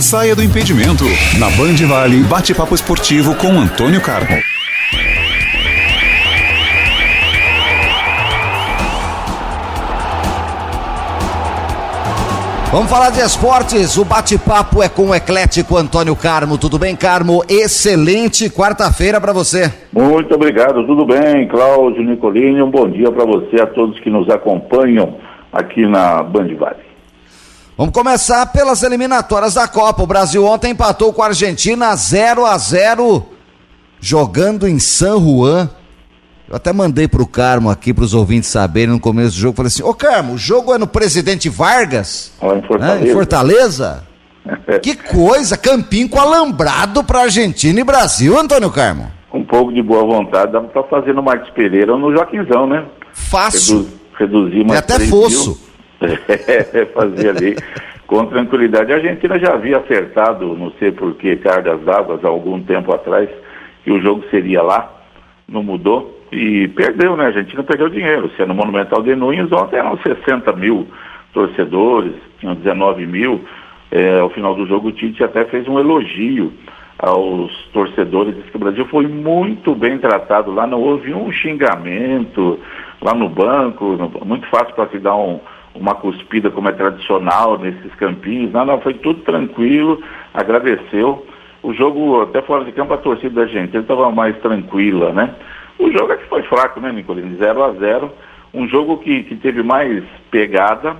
Saia do impedimento. Na Band Vale, bate-papo esportivo com Antônio Carmo. Vamos falar de esportes. O bate-papo é com o eclético Antônio Carmo. Tudo bem, Carmo? Excelente quarta-feira para você. Muito obrigado. Tudo bem, Cláudio Nicolini. Um bom dia para você, a todos que nos acompanham aqui na Band Vale. Vamos começar pelas eliminatórias da Copa. O Brasil ontem empatou com a Argentina 0 a 0 jogando em San Juan. Eu até mandei pro Carmo aqui, para os ouvintes saberem no começo do jogo. Falei assim: Ô Carmo, o jogo é no Presidente Vargas? Lá em Fortaleza. Né? Em Fortaleza? que coisa, campinho com alambrado para Argentina e Brasil, Antônio Carmo. Com um pouco de boa vontade, dá pra fazer no Martins Pereira ou no Joaquinzão, né? Fácil. Redu reduzir mais. É até fosso. É, fazer ali com tranquilidade. A Argentina já havia acertado, não sei por que, cargas d'água, há algum tempo atrás, que o jogo seria lá, não mudou e perdeu, né? A Argentina perdeu dinheiro. Se no Monumental de Nunes, ontem eram 60 mil torcedores, tinham 19 mil. É, ao final do jogo, o Tite até fez um elogio aos torcedores. Disse que o Brasil foi muito bem tratado lá, não houve um xingamento lá no banco, muito fácil para se dar um, uma cuspida como é tradicional nesses campinhos. Não, não, foi tudo tranquilo, agradeceu. O jogo, até fora de campo, a torcida da Argentina estava mais tranquila, né? O jogo é que foi fraco, né, Nicolini? 0 a 0 Um jogo que, que teve mais pegada,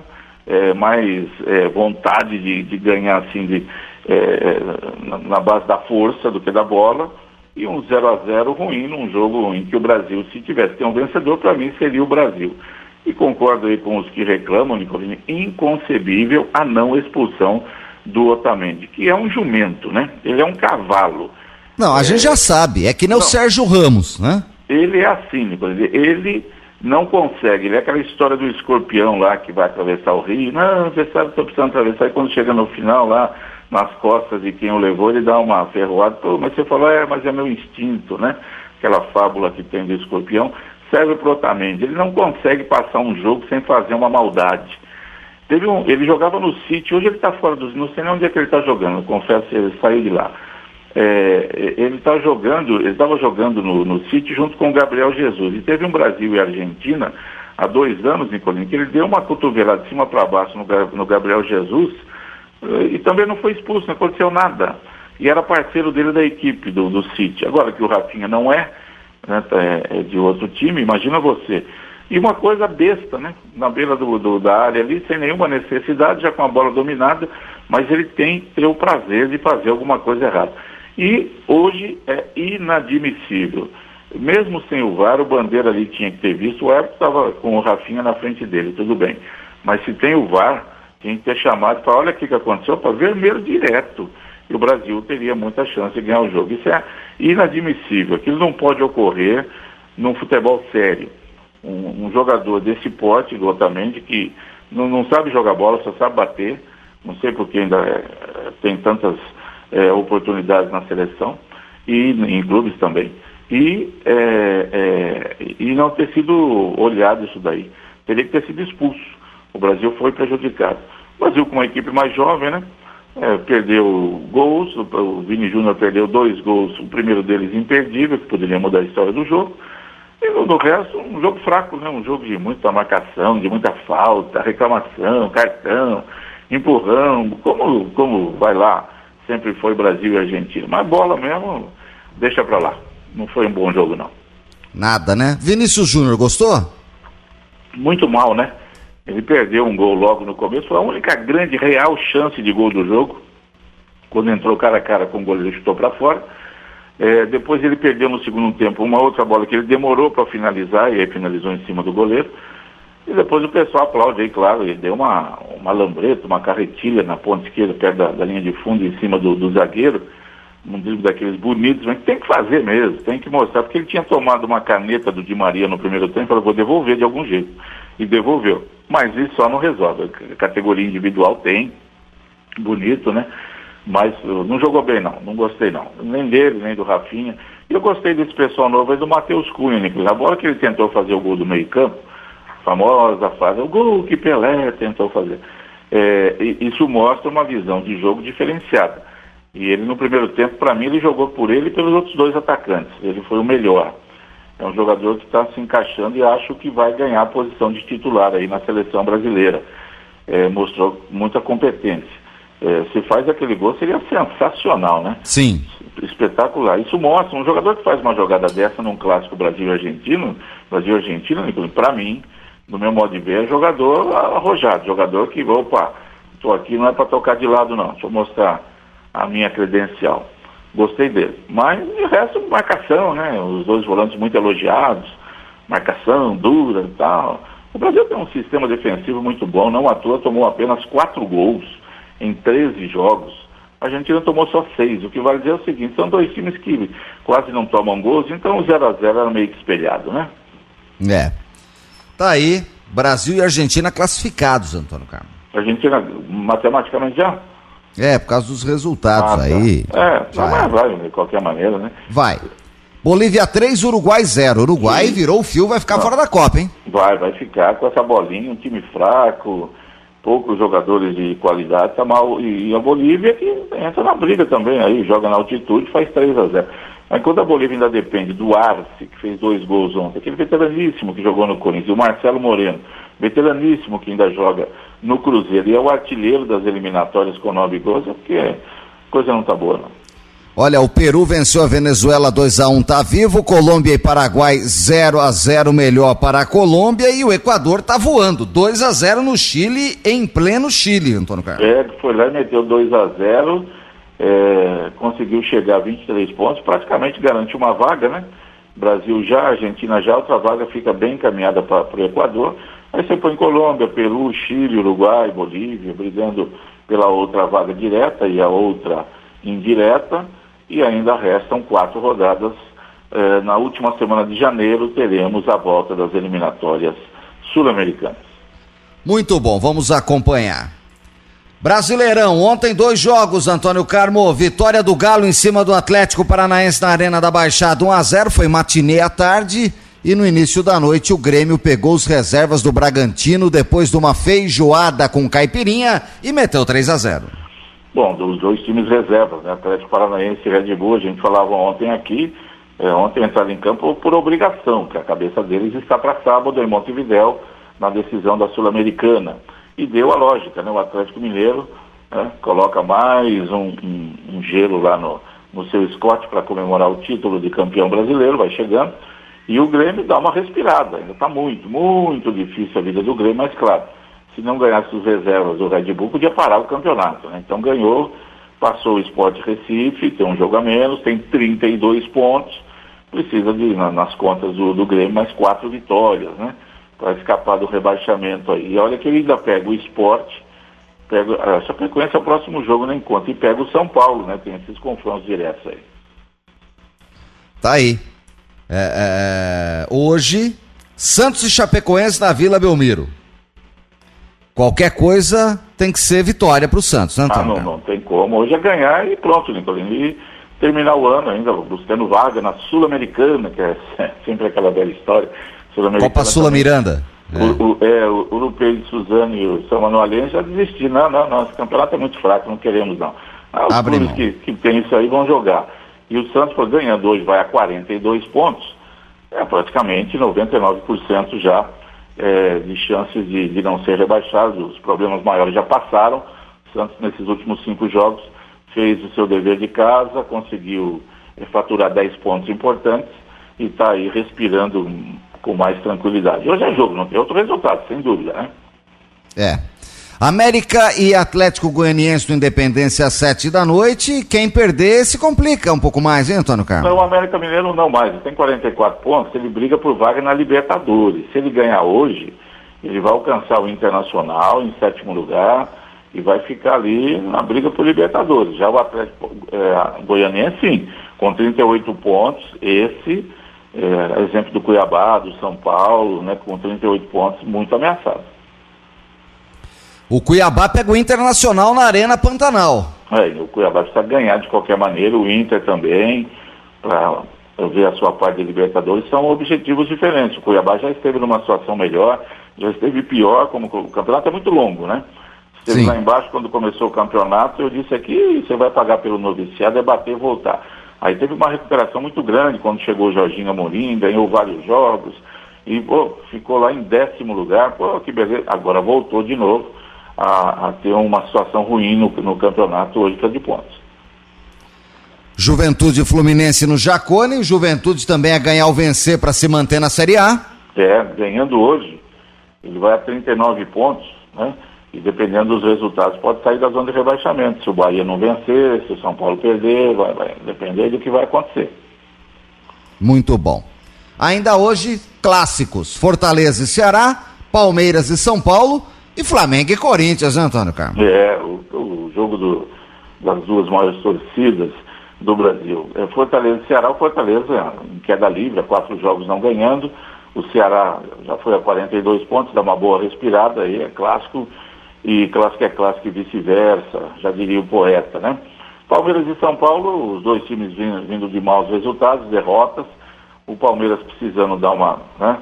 é, mais é, vontade de, de, ganhar assim de, é, na, na, base da força do que da bola. E um 0 a 0 ruim num jogo em que o Brasil, se tivesse ter um vencedor, para mim seria o Brasil. E concordo aí com os que reclamam, Nicolini, inconcebível a não expulsão do Otamendi, que é um jumento, né? Ele é um cavalo. Não, a é... gente já sabe, é que nem não. o Sérgio Ramos, né? ele é assim, Nicolas, ele não consegue, ele é aquela história do escorpião lá que vai atravessar o rio, não, você sabe que estou precisando atravessar, e quando chega no final lá, nas costas de quem o levou, ele dá uma ferroada, mas você falou, é, mas é meu instinto, né? Aquela fábula que tem do escorpião, serve para Otamendi, ele não consegue passar um jogo sem fazer uma maldade. Teve um, ele jogava no City, hoje ele está fora dos, não sei nem onde é que ele está jogando, confesso ele saiu de lá é, ele está jogando, ele estava jogando no, no City junto com o Gabriel Jesus. E teve um Brasil e Argentina há dois anos, Nicolino, que ele deu uma cotovelada de cima para baixo no, no, Gabriel Jesus eh, e também não foi expulso, não aconteceu nada. E era parceiro dele da equipe do, do City. Agora que o Rafinha não é, né, é, é de outro time, imagina você. E uma coisa besta, né? Na beira do, do, da área ali, sem nenhuma necessidade, já com a bola dominada, mas ele tem ter o prazer de fazer alguma coisa errada. E hoje é inadmissível. Mesmo sem o VAR, o Bandeira ali tinha que ter visto, o árbitro estava com o Rafinha na frente dele, tudo bem. Mas se tem o VAR, tinha que ter chamado para olha o que, que aconteceu, para vermelho direto. E o Brasil teria muita chance de ganhar o jogo. Isso é inadmissível. Aquilo não pode ocorrer num futebol sério. Um, um jogador desse porte, do Otamendi, que não, não, sabe jogar bola, só sabe bater. Não sei porque ainda é, tem tantas é, oportunidades na seleção e em clubes também. E, é, e não ter sido olhado isso daí. Teria que ter sido expulso. O Brasil foi prejudicado. O Brasil, com uma equipe mais jovem, né? É, perdeu gols, o Vini Júnior perdeu dois gols, o primeiro deles imperdível, que poderia mudar a história do jogo. E no, no resto, um jogo fraco, né? Um jogo de muita marcação, de muita falta, reclamação, cartão, empurrão, como, como vai lá sempre foi Brasil e Argentina. Mas bola mesmo, deixa pra lá. Não foi um bom jogo, não. Nada, né? Vinícius Júnior, gostou? Muito mal, né? Ele perdeu um gol logo no começo, foi a única grande, real chance de gol do jogo. Quando entrou cara a cara com o goleiro, chutou para fora. É, depois ele perdeu no segundo tempo uma outra bola que ele demorou para finalizar, e aí finalizou em cima do goleiro. E depois o pessoal aplaude aí, claro, ele deu uma, uma lambreta, uma carretilha na ponta esquerda, perto da, da linha de fundo, em cima do, do zagueiro, um drible daqueles bonitos, mas tem que fazer mesmo, tem que mostrar, porque ele tinha tomado uma caneta do Di Maria no primeiro tempo, falou, vou devolver de algum jeito. E devolveu. Mas isso só não resolve. A categoria individual tem, bonito, né? Mas uh, não jogou bem não, não gostei não. Nem dele, nem do Rafinha. E eu gostei desse pessoal novo aí do Matheus Cunha, Nicolas. A bola que ele tentou fazer o gol do meio campo, famosa fase, o gol que Pelé tentou fazer. É, isso mostra uma visão de jogo diferenciada. E ele no primeiro tempo, para mim, ele jogou por ele e pelos outros dois atacantes. Ele foi o melhor. É um jogador que está se encaixando e acho que vai ganhar a posição de titular aí na seleção brasileira. É, mostrou muita competência. É, se faz aquele gol, seria sensacional, né? Sim. Espetacular. Isso mostra, um jogador que faz uma jogada dessa num clássico Brasil-Argentino, Brasil-Argentino, para mim, no meu modo de ver, é jogador arrojado, jogador que, opa, estou aqui não é para tocar de lado não, deixa eu mostrar a minha credencial. Gostei dele. Mas de resto, marcação, né? Os dois volantes muito elogiados, marcação dura e tal. O Brasil tem um sistema defensivo muito bom, não à toa tomou apenas quatro gols em 13 jogos. A Argentina tomou só seis, o que vale dizer é o seguinte, são dois times que quase não tomam gols, então o 0 a 0 era meio que espelhado, né? É. Tá aí, Brasil e Argentina classificados, Antônio Carlos. Argentina matematicamente já? É, por causa dos resultados Ah, tá. aí. É, mas vai de qualquer maneira, né? Vai. Bolívia 3, Uruguai 0. Uruguai virou o fio, vai ficar fora da Copa, hein? Vai, vai ficar com essa bolinha, um time fraco, poucos jogadores de qualidade, tá mal. E, e a Bolívia que entra na briga também aí, joga na altitude, faz 3 a 0 Mas quando a Bolívia ainda depende do Arce, que fez dois gols ontem, aquele veteraníssimo que jogou no Corinthians, e o Marcelo Moreno, veteraníssimo que ainda joga no Cruzeiro, e é o artilheiro das eliminatórias com nove gols, é porque a coisa não tá boa, não. Olha, o Peru venceu a Venezuela 2 a 1 tá vivo, Colômbia e Paraguai 0 a 0 melhor para a Colômbia e o Equador tá voando, 2 a 0 no Chile em pleno Chile, Antônio Carlos. É, foi lá e meteu 2 a 0 é, conseguiu chegar a 23 pontos, praticamente garante uma vaga, né? Brasil já, Argentina já, outra vaga fica bem encaminhada para o Equador. Aí você põe Colômbia, Peru, Chile, Uruguai, Bolívia, brigando pela outra vaga direta e a outra indireta, e ainda restam quatro rodadas. Eh, na última semana de janeiro teremos a volta das eliminatórias sul-americanas. Muito bom, vamos acompanhar. Brasileirão, ontem dois jogos, Antônio Carmo. Vitória do Galo em cima do Atlético Paranaense na Arena da Baixada 1 a 0 foi matinê à tarde. E no início da noite o Grêmio pegou os reservas do Bragantino depois de uma feijoada com caipirinha e meteu 3 a 0 Bom, dos dois times reservas, né? Atlético Paranaense e Red Bull, a gente falava ontem aqui, é, ontem entraram em campo por obrigação, que a cabeça deles está para sábado em Montevidéu, na decisão da Sul-Americana. E deu a lógica, né? O Atlético Mineiro né, coloca mais um, um- um gelo lá no, no seu Scott para comemorar o título de campeão brasileiro, vai chegando. E o Grêmio dá uma respirada. Ainda está muito, muito difícil a vida do Grêmio, mas claro, se não ganhasse os reservas do Red Bull, podia parar o campeonato. Né? Então ganhou, passou o Sport Recife, tem um jogo a menos, tem 32 pontos, precisa de, na- nas contas do, do Grêmio, mais quatro vitórias, né? Para escapar do rebaixamento aí. E olha que ele ainda pega o Sport, pega, a Chapecoense é o próximo jogo, nem conta, e pega o São Paulo, né? Tem esses confrontos diretos aí. Tá aí. É, é, hoje, Santos e Chapecoense na Vila Belmiro. Qualquer coisa tem que ser vitória pro Santos, né, Ah, Antônio? não, Carlos? não tem como. Hoje é ganhar e pronto, Nicolino. E terminar o ano ainda, buscando vaga na Sul-Americana, que é sempre aquela bela história. Copa Sula. Miranda. O, o, é, o Europeu de Suzano e o São Manuelense já desistiram. Não, não, não, esse campeonato é muito fraco, não queremos não. Ah, os Abre clubes que, que tem isso aí vão jogar. E o Santos, por ganhando hoje, vai a 42 pontos. É praticamente 99% já é, de chances de, de não ser rebaixado. Os problemas maiores já passaram. O Santos, nesses últimos cinco jogos, fez o seu dever de casa, conseguiu eh, faturar 10 pontos importantes e está aí respirando com mais tranquilidade. Hoje é jogo, não tem outro resultado, sem dúvida, né? É. América e Atlético Goianiense do Independência às sete da noite. Quem perder se complica um pouco mais, hein, Antônio Carlos? Não, o América Mineiro não mais, ele tem 44 pontos, ele briga por vaga na Libertadores. Se ele ganhar hoje, ele vai alcançar o Internacional em sétimo lugar e vai ficar ali na briga por Libertadores. Já o Atlético é, Goianiense, sim, com 38 pontos, esse é, exemplo do Cuiabá, do São Paulo, né, com 38 pontos, muito ameaçado. O Cuiabá pega o Internacional na Arena Pantanal. É, o Cuiabá precisa ganhar de qualquer maneira, o Inter também, para ver a sua parte de Libertadores, são objetivos diferentes. O Cuiabá já esteve numa situação melhor, já esteve pior, como o campeonato é muito longo, né? Esteve Sim. lá embaixo quando começou o campeonato, eu disse aqui, você vai pagar pelo noviciado, é bater e voltar. Aí teve uma recuperação muito grande quando chegou o Jorginho Amorim, ganhou vários jogos, e pô, ficou lá em décimo lugar, pô, que beleza. Agora voltou de novo a, a ter uma situação ruim no, no campeonato hoje que é de pontos. Juventude Fluminense no Jacone, Juventude também a ganhar ou vencer para se manter na Série A. É, ganhando hoje, ele vai a 39 pontos, né? E dependendo dos resultados, pode sair da zona de rebaixamento. Se o Bahia não vencer, se o São Paulo perder, vai, vai depender do que vai acontecer. Muito bom. Ainda hoje, clássicos: Fortaleza e Ceará, Palmeiras e São Paulo e Flamengo e Corinthians, né, Antônio Carlos? É, o, o jogo do, das duas maiores torcidas do Brasil. É Fortaleza e Ceará, o Fortaleza em queda livre, quatro jogos não ganhando. O Ceará já foi a 42 pontos, dá uma boa respirada aí, é clássico. E clássico é clássico e vice-versa, já diria o poeta, né? Palmeiras e São Paulo, os dois times vindo, vindo de maus resultados, derrotas. O Palmeiras precisando dar uma, né,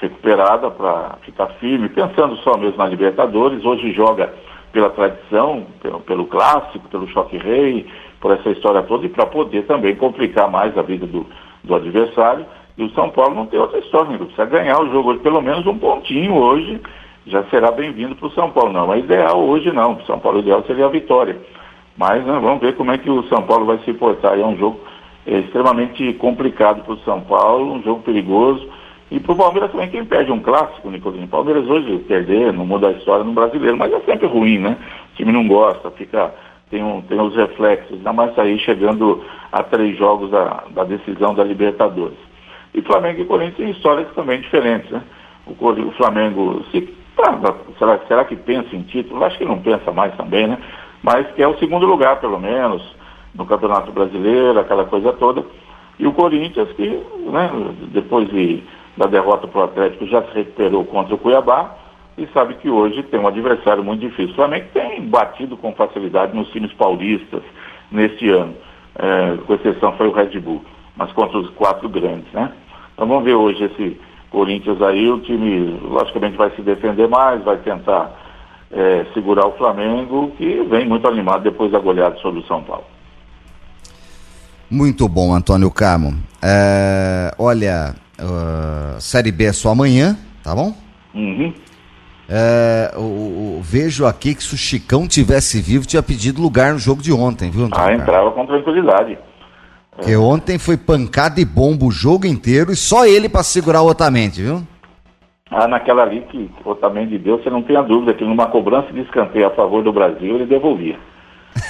recuperada para ficar firme, pensando só mesmo na Libertadores. Hoje joga pela tradição, pelo, pelo clássico, pelo choque rei, por essa história toda e para poder também complicar mais a vida do, do adversário. E o São Paulo não tem outra história, né? precisa ganhar o jogo hoje, pelo menos um pontinho hoje, já será bem-vindo para o São Paulo. Não é ideal hoje não, o São Paulo ideal seria a vitória. Mas né, vamos ver como é que o São Paulo vai se portar. É um jogo é, extremamente complicado para o São Paulo, um jogo perigoso. E para o Palmeiras também, quem perde um clássico, Nicolinho? Palmeiras hoje perder, não muda a história no brasileiro, mas é sempre ruim, né? O time não gosta, fica, tem, um, tem os reflexos, ainda mais sair chegando a três jogos da, da decisão da Libertadores. E Flamengo e Corinthians têm histórias também diferentes, né? O, o Flamengo, se, será, será que pensa em título? Acho que não pensa mais também, né? Mas que é o segundo lugar, pelo menos, no Campeonato Brasileiro, aquela coisa toda. E o Corinthians, que né, depois de da derrota para o Atlético, já se recuperou contra o Cuiabá e sabe que hoje tem um adversário muito difícil. O Flamengo tem batido com facilidade nos times paulistas neste ano, é, com exceção foi o Red Bull, mas contra os quatro grandes, né? Então vamos ver hoje esse Corinthians aí, o time logicamente vai se defender mais, vai tentar é, segurar o Flamengo, que vem muito animado depois da goleada sobre o São Paulo. Muito bom, Antônio Carmo. É, olha, Uh, Série B é só amanhã, tá bom? Uhum. É, o, o, vejo aqui que se o Chicão tivesse vivo, tinha pedido lugar no jogo de ontem, viu? Antônio ah, entrava com tranquilidade. Porque é. ontem foi pancada e bomba o jogo inteiro e só ele para segurar o Otamendi, viu? Ah, naquela ali que o Otamendi deu, você não tem a dúvida que numa cobrança de escanteio a favor do Brasil, ele devolvia.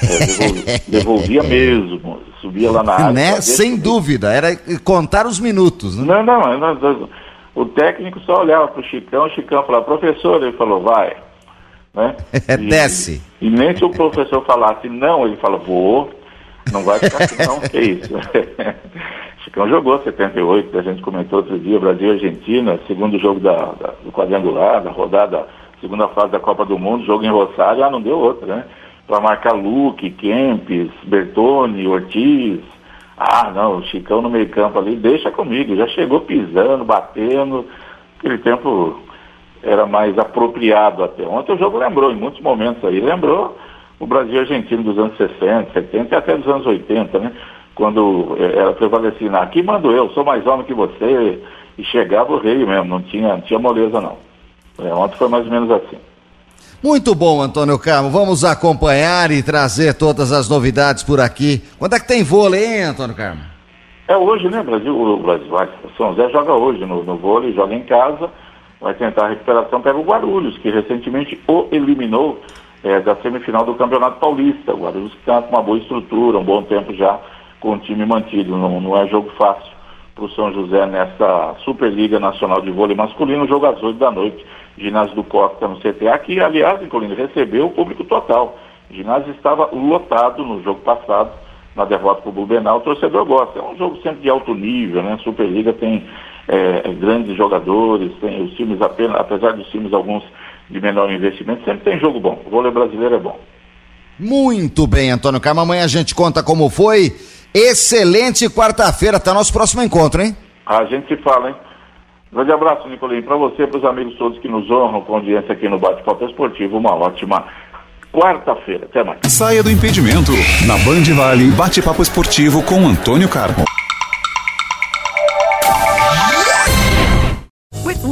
É, devolvia, devolvia mesmo, subia lá na área. Né? Sem dúvida, era contar os minutos. Né? Não, não, não, o técnico só olhava para o Chicão, o Chicão falava, professor, ele falou, vai. Né? É, desce. E nem se o professor falasse não, ele fala, vou, não vai ficar assim não, que isso. Chicão jogou 78, a gente comentou outro dia, Brasil e Argentina, segundo jogo da, da, do quadrangular, da rodada, segunda fase da Copa do Mundo, jogo em Rosário, ah, não deu outra, né? para marcar Luque, Kempes, Bertone, Ortiz. Ah, não, o Chicão no meio campo ali, deixa comigo, já chegou pisando, batendo. Aquele tempo era mais apropriado até. Ontem o jogo lembrou, em muitos momentos aí, lembrou o Brasil argentino dos anos 60, 70 e até dos anos 80, né? Quando eh, era prevalecendo, aqui mando eu, sou mais homem que você, e chegava o rei mesmo, não tinha, não tinha moleza não. É, ontem foi mais ou menos assim. Muito bom, Antônio Carmo. Vamos acompanhar e trazer todas as novidades por aqui. Quando é que tem vôlei, hein, Antônio Carmo? É hoje, né, Brasil? O Brasil vai. São José joga hoje no, no vôlei, joga em casa, vai tentar a recuperação, pega o Guarulhos, que recentemente o eliminou é, da semifinal do Campeonato Paulista. O Guarulhos está com uma boa estrutura, um bom tempo já com o time mantido. Não, não é jogo fácil para o São José nessa Superliga Nacional de Vôlei Masculino, jogo às 8 da noite, ginásio do Costa no CTA, que aliás, incluindo, recebeu o público total. O ginásio estava lotado no jogo passado, na derrota para o Bubenal, o torcedor gosta. É um jogo sempre de alto nível, né? A Superliga tem é, grandes jogadores, tem os times apenas, apesar dos times alguns de menor investimento, sempre tem jogo bom. O vôlei brasileiro é bom. Muito bem, Antônio Carmo. Amanhã a gente conta como foi. Excelente quarta-feira. Até nosso próximo encontro, hein? A gente se fala, hein? Grande abraço, Nicolinho, para você e para os amigos todos que nos honram com audiência aqui no Bate-Papo Esportivo. Uma ótima quarta-feira. Até mais. Saia do impedimento. Na Band Vale, bate-papo esportivo com Antônio Carmo.